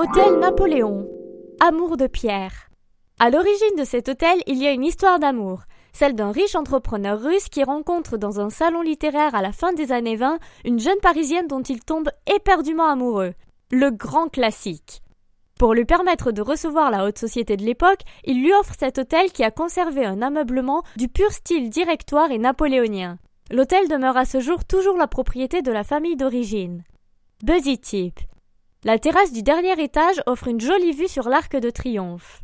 Hôtel Napoléon. Amour de Pierre. À l'origine de cet hôtel, il y a une histoire d'amour, celle d'un riche entrepreneur russe qui rencontre dans un salon littéraire à la fin des années 20 une jeune parisienne dont il tombe éperdument amoureux. Le grand classique. Pour lui permettre de recevoir la haute société de l'époque, il lui offre cet hôtel qui a conservé un ameublement du pur style directoire et napoléonien. L'hôtel demeure à ce jour toujours la propriété de la famille d'origine. Buzzy Tip. La terrasse du dernier étage offre une jolie vue sur l'Arc de Triomphe.